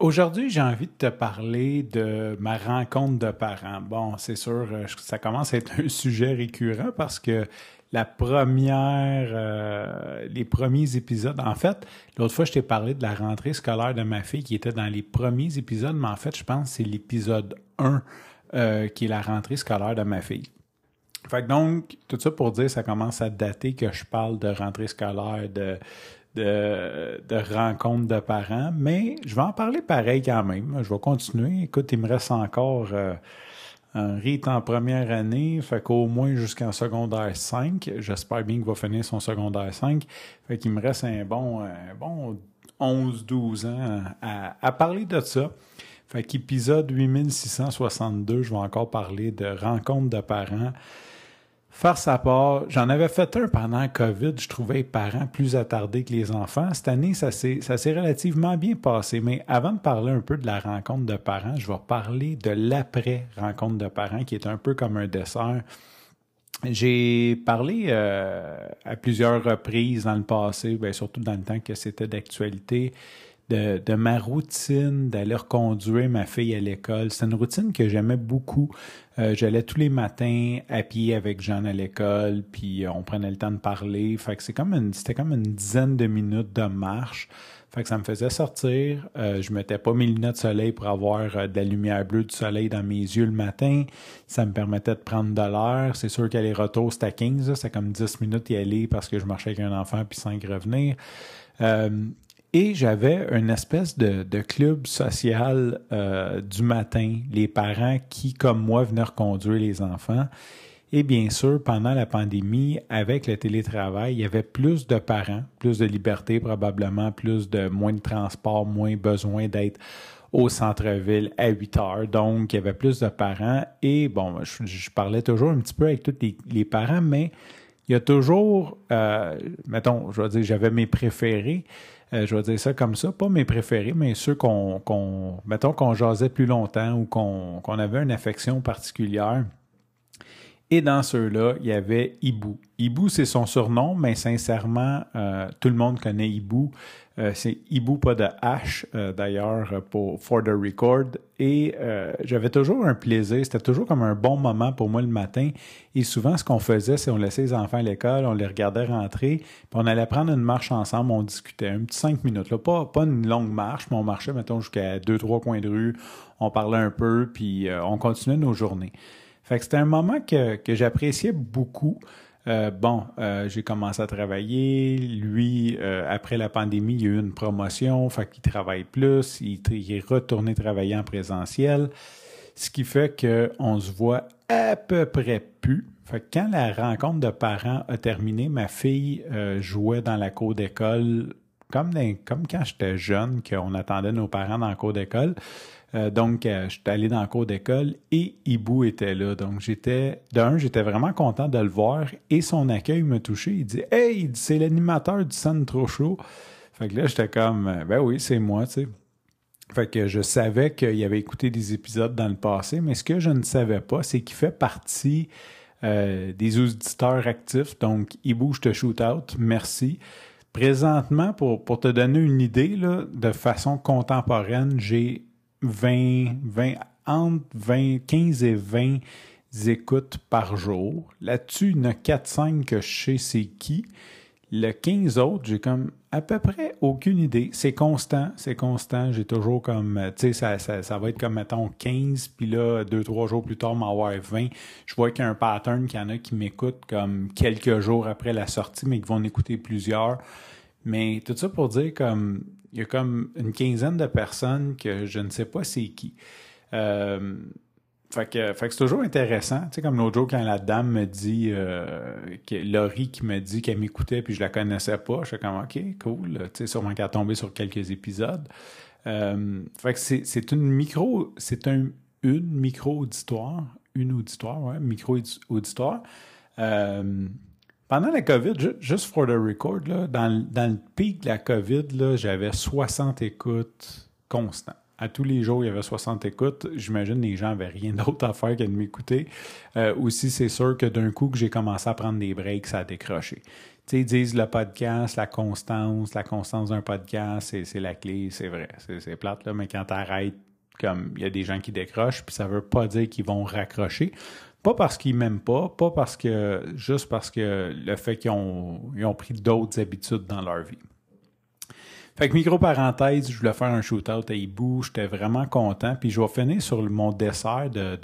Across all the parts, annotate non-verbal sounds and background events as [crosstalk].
Aujourd'hui, j'ai envie de te parler de ma rencontre de parents. Bon, c'est sûr, euh, ça commence à être un sujet récurrent parce que la première, euh, les premiers épisodes, en fait, l'autre fois, je t'ai parlé de la rentrée scolaire de ma fille qui était dans les premiers épisodes, mais en fait, je pense que c'est l'épisode 1 euh, qui est la rentrée scolaire de ma fille. Fait que donc, tout ça pour dire, ça commence à dater que je parle de rentrée scolaire, de, de, rencontres de parents, mais je vais en parler pareil quand même. Je vais continuer. Écoute, il me reste encore euh, un rite en première année, fait qu'au moins jusqu'en secondaire 5. J'espère bien qu'il va finir son secondaire 5. Fait qu'il me reste un bon, bon 11-12 ans à, à parler de ça. Fait qu'épisode 8662, je vais encore parler de rencontres de parents. Faire sa part, j'en avais fait un pendant COVID, je trouvais les parents plus attardés que les enfants. Cette année, ça s'est, relativement bien passé. Mais avant de parler un peu de la rencontre de parents, je vais parler de l'après-rencontre de parents, qui est un peu comme un dessert. J'ai parlé euh, à plusieurs reprises dans le passé, bien, surtout dans le temps que c'était d'actualité, de, ma routine d'aller reconduire ma fille à l'école. C'est une routine que j'aimais beaucoup. Euh, J'allais tous les matins à pied avec Jeanne à l'école, puis on prenait le temps de parler. Fait que c'est comme une, c'était comme une dizaine de minutes de marche. Fait que ça me faisait sortir. Euh, je mettais pas mes lunettes de soleil pour avoir euh, de la lumière bleue du soleil dans mes yeux le matin. Ça me permettait de prendre de l'air. C'est sûr qu'aller retour, c'était 15. C'est comme 10 minutes y aller parce que je marchais avec un enfant puis 5 revenir. Euh, et j'avais une espèce de, club social euh, du matin, les parents qui, comme moi, venaient reconduire les enfants. Et bien sûr, pendant la pandémie, avec le télétravail, il y avait plus de parents, plus de liberté probablement, plus de moins de transport, moins besoin d'être au centre-ville à 8 heures. Donc, il y avait plus de parents. Et bon, je, parlais toujours un petit peu avec tous les parents, mais il y a toujours, euh, mettons, je vais dire, j'avais mes préférés. Euh, je vais dire ça comme ça, pas mes préférés, mais ceux qu'on, mettons, qu'on jasait plus longtemps ou qu'on, avait une affection particulière. Et dans ceux-là, il y avait Ibu. Ibu, c'est son surnom, mais sincèrement, euh, tout le monde connaît Ibu. Euh, c'est Ibu, pas de H, euh, d'ailleurs, pour For the Record. Et euh, j'avais toujours un plaisir. C'était toujours comme un bon moment pour moi le matin. Et souvent, ce qu'on faisait, c'est on laissait les enfants à l'école, on les regardait rentrer, puis on allait prendre une marche ensemble, on discutait un petit cinq minutes. Là. Pas, une longue marche, mais on marchait, mettons, jusqu'à deux, trois coins de rue. On parlait un peu, puis on continuait nos journées. Fait que c'était un moment que j'appréciais beaucoup. Euh, bon, euh, j'ai commencé à travailler. Lui, euh, après la pandémie, il a eu une promotion, fait qu'il travaille plus. Il, est retourné travailler en présentiel, ce qui fait qu'on se voit à peu près plus. Fait que quand la rencontre de parents a terminé, ma fille jouait dans la cour d'école comme, quand j'étais jeune, qu'on attendait nos parents dans la cour d'école. Euh, donc, euh, je suis allé dans le cours d'école et Ibu était là. Donc, j'étais, d'un, j'étais vraiment content de le voir et son accueil me touchait. Il dit Hey, c'est l'animateur du Centre Show. Fait que là, j'étais comme euh, Ben oui, c'est moi, tu sais. Fait que je savais qu'il avait écouté des épisodes dans le passé, mais ce que je ne savais pas, c'est qu'il fait partie des auditeurs actifs. Donc, Ibu, je te shoot out. Merci. Présentement, pour, pour te donner une idée, là, de façon contemporaine, j'ai 20, 20, entre 20, 15 et 20 écoutes par jour. Là-dessus, il y en a 4-5 que je sais c'est qui. Le 15 autres, j'ai comme à peu près aucune idée. C'est constant, c'est constant. J'ai toujours comme, tu sais, ça, ça, ça, va être comme, mettons, 15, puis là, 2-3 jours plus tard, m'avoir 20. Je vois qu'il y a un pattern qu'il y en a qui m'écoutent comme quelques jours après la sortie, mais qui vont écouter plusieurs. Mais tout ça pour dire comme il y a comme une quinzaine de personnes que je ne sais pas c'est qui. Euh, fait que, fait que c'est toujours intéressant. Tu sais, comme l'autre jour, quand la dame me dit, euh, que, Laurie qui me dit qu'elle m'écoutait puis je la connaissais pas, je suis comme, OK, cool. Tu sais, sûrement qu'elle a tombé sur quelques épisodes. Euh, fait que c'est une micro, c'est un une micro-auditoire, une auditoire, ouais, micro-auditoire. Euh, pendant la COVID, juste for the record, là, dans, dans, le pic de la COVID, j'avais 60 écoutes constantes. À tous les jours, il y avait 60 écoutes. J'imagine les gens n'avaient rien [laughs] d'autre à faire que de m'écouter. Euh, aussi, c'est sûr que d'un coup que j'ai commencé à prendre des breaks, ça a décroché. Tu sais, ils disent le podcast, la constance, la constance d'un podcast, c'est la clé, c'est vrai. C'est plate, là, mais quand tu arrêtes, comme il y a des gens qui décrochent, puis ça veut pas dire qu'ils vont raccrocher. Pas parce qu'ils m'aiment pas, pas parce que juste parce que le fait qu'ils ont, ont pris d'autres habitudes dans leur vie. Fait que micro-parenthèse, je voulais faire un shootout à Hibou, j'étais vraiment content. Puis je vais finir sur mon dessert de,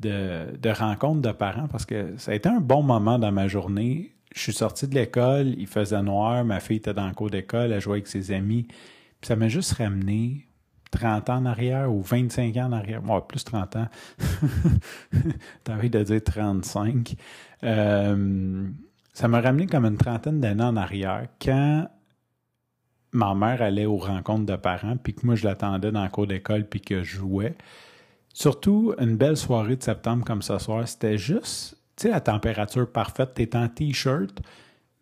de, de, rencontre de parents parce que ça a été un bon moment dans ma journée. Je suis sorti de l'école, il faisait noir, ma fille était dans le cours d'école, elle jouait avec ses amis. Puis ça m'a juste ramené 30 ans en arrière ou 25 ans en arrière. Moi, plus 30 ans. [laughs] T'as envie de dire 35. Euh, ça m'a ramené comme une trentaine d'années en arrière quand ma mère allait aux rencontres de parents, puis que moi, je l'attendais dans le cours d'école, puis que je jouais. Surtout, une belle soirée de septembre comme ce soir, c'était juste, tu sais, la température parfaite. T'es en T-shirt,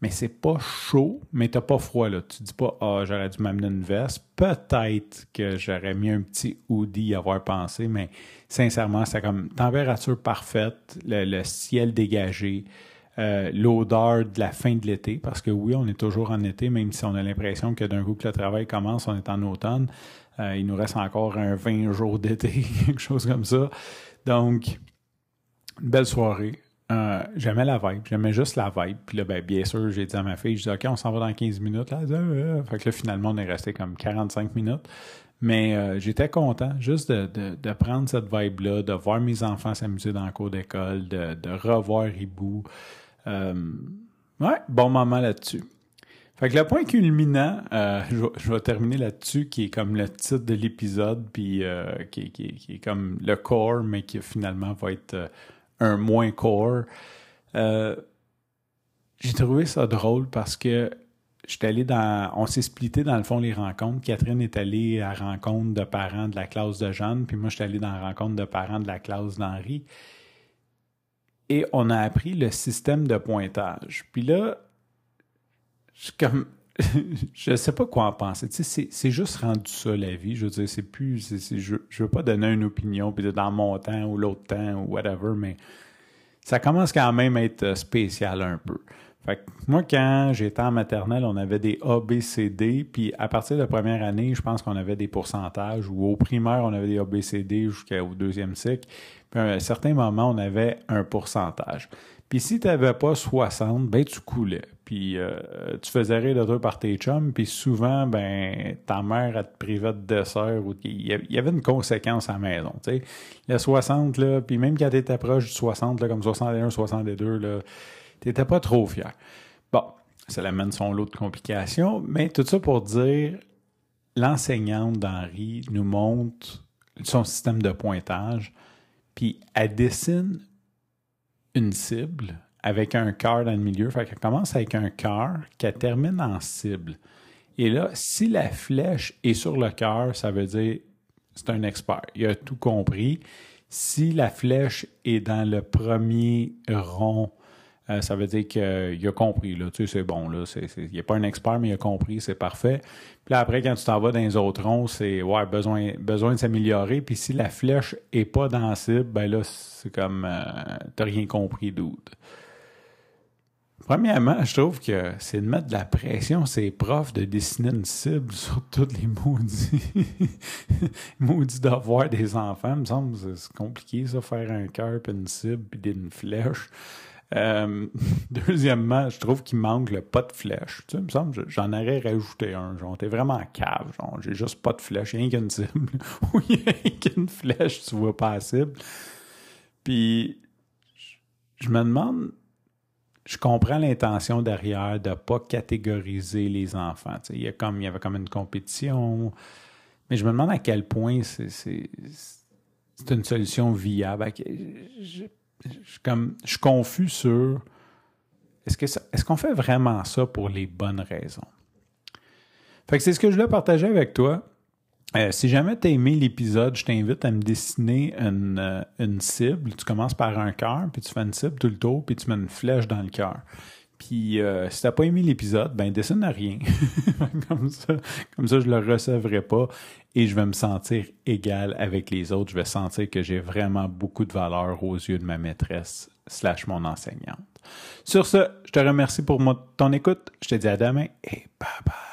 mais c'est pas chaud, mais t'as pas froid, là. Tu dis pas, ah, j'aurais dû m'amener une veste. Peut-être que j'aurais mis un petit hoodie y avoir pensé, mais sincèrement, c'est comme température parfaite, le ciel dégagé. Euh, l'odeur de la fin de l'été, parce que oui, on est toujours en été, même si on a l'impression que d'un coup que le travail commence, on est en automne. Euh, il nous reste encore un 20 jours d'été, [laughs] quelque chose comme ça. Donc, une belle soirée. Euh, j'aimais la vibe, j'aimais juste la vibe. Puis là, ben, bien sûr, j'ai dit à ma fille, je dis OK, on s'en va dans 15 minutes. Là. fait que là, finalement, on est resté comme 45 minutes. Mais j'étais content juste de, prendre cette vibe-là, de voir mes enfants s'amuser dans le cours d'école, de, de revoir Ribou. Euh, ouais, bon moment là-dessus. Fait que le point culminant, euh, je, vais terminer là-dessus, qui est comme le titre de l'épisode, puis euh, qui, est comme le core, mais qui finalement va être un moins core. J'ai trouvé ça drôle parce que j'étais allé dans. On s'est splitté dans le fond les rencontres. Catherine est allée à la rencontre de parents de la classe de Jeanne, puis moi je suis allé dans la rencontre de parents de la classe d'Henri et on a appris le système de pointage. Puis là, je, comme, [laughs] je sais pas quoi en penser. Tu sais, c'est juste rendu ça la vie. Je veux dire, c'est plus. je, veux pas donner une opinion, puis dans mon temps ou l'autre temps ou whatever, mais ça commence quand même à être spécial un peu. Fait que moi, quand j'étais en maternelle, on avait des A, B, C, D, puis à partir de la première année, je pense qu'on avait des pourcentages, ou au primaire, on avait des A, B, C, D jusqu'au deuxième cycle. À un certain moment, on avait un pourcentage. Puis si tu n'avais pas 60, ben tu coulais. Puis euh, tu faisais rire de toi par tes chums, puis souvent, ben ta mère, elle te privait de dessert, ou il y avait une conséquence à la maison, tu sais. Le 60, là, puis même quand tu étais proche du 60, là, comme 61, 62, là, n'étais pas trop fier. Bon, ça l'amène son lot de complications, mais tout ça pour dire, l'enseignante d'Henri nous montre son système de pointage, puis elle dessine une cible avec un cœur dans le milieu. Fait qu'elle commence avec un cœur qu'elle termine en cible. Et là, si la flèche est sur le cœur, ça veut dire c'est un expert. Il a tout compris. Si la flèche est dans le premier rond euh, ça veut dire qu'il a compris, là. Tu sais, c'est bon, là. il n'est pas un expert, mais il a compris, c'est parfait. Puis là, après, quand tu t'en vas dans les autres ronds, c'est, ouais, besoin, besoin de s'améliorer. Puis si la flèche est pas dans la cible, ben là, c'est comme, euh, t'as rien compris, doute. Premièrement, je trouve que c'est de mettre de la pression ces profs de dessiner une cible [laughs] sur tous les maudits, [laughs] maudits devoirs des enfants. Il me semble que c'est compliqué, ça, faire un cœur, puis une cible, puis une flèche. Euh, [laughs] deuxièmement, je trouve qu'il manque le pas de flèche. Tu sais, il me semble j'en aurais rajouté un. Genre, t'es vraiment cave. Genre, j'ai juste pas de flèche, rien qu'une cible. [laughs] Oui, rien qu'une flèche, tu vois pas la cible. Puis, je me demande, je comprends l'intention derrière de pas catégoriser les enfants. Il, y a comme, il y avait comme une compétition. Mais je me demande à quel point c'est une solution viable. Je, je, comme, je suis confus sur est-ce, que est-ce qu'on fait vraiment ça pour les bonnes raisons? Fait que c'est ce que je voulais partager avec toi. Euh, si jamais tu as aimé l'épisode, je t'invite à me dessiner une, euh, une, cible. Tu commences par un cœur, puis tu fais une cible tout le tour, puis tu mets une flèche dans le cœur. Puis euh, si t'as pas aimé l'épisode, ben dessine rien. [laughs] comme, ça, comme ça, je le recevrai pas et je vais me sentir égal avec les autres. Je vais sentir que j'ai vraiment beaucoup de valeur aux yeux de ma maîtresse slash mon enseignante. Sur ce, je te remercie pour ton écoute. Je te dis à demain et bye bye.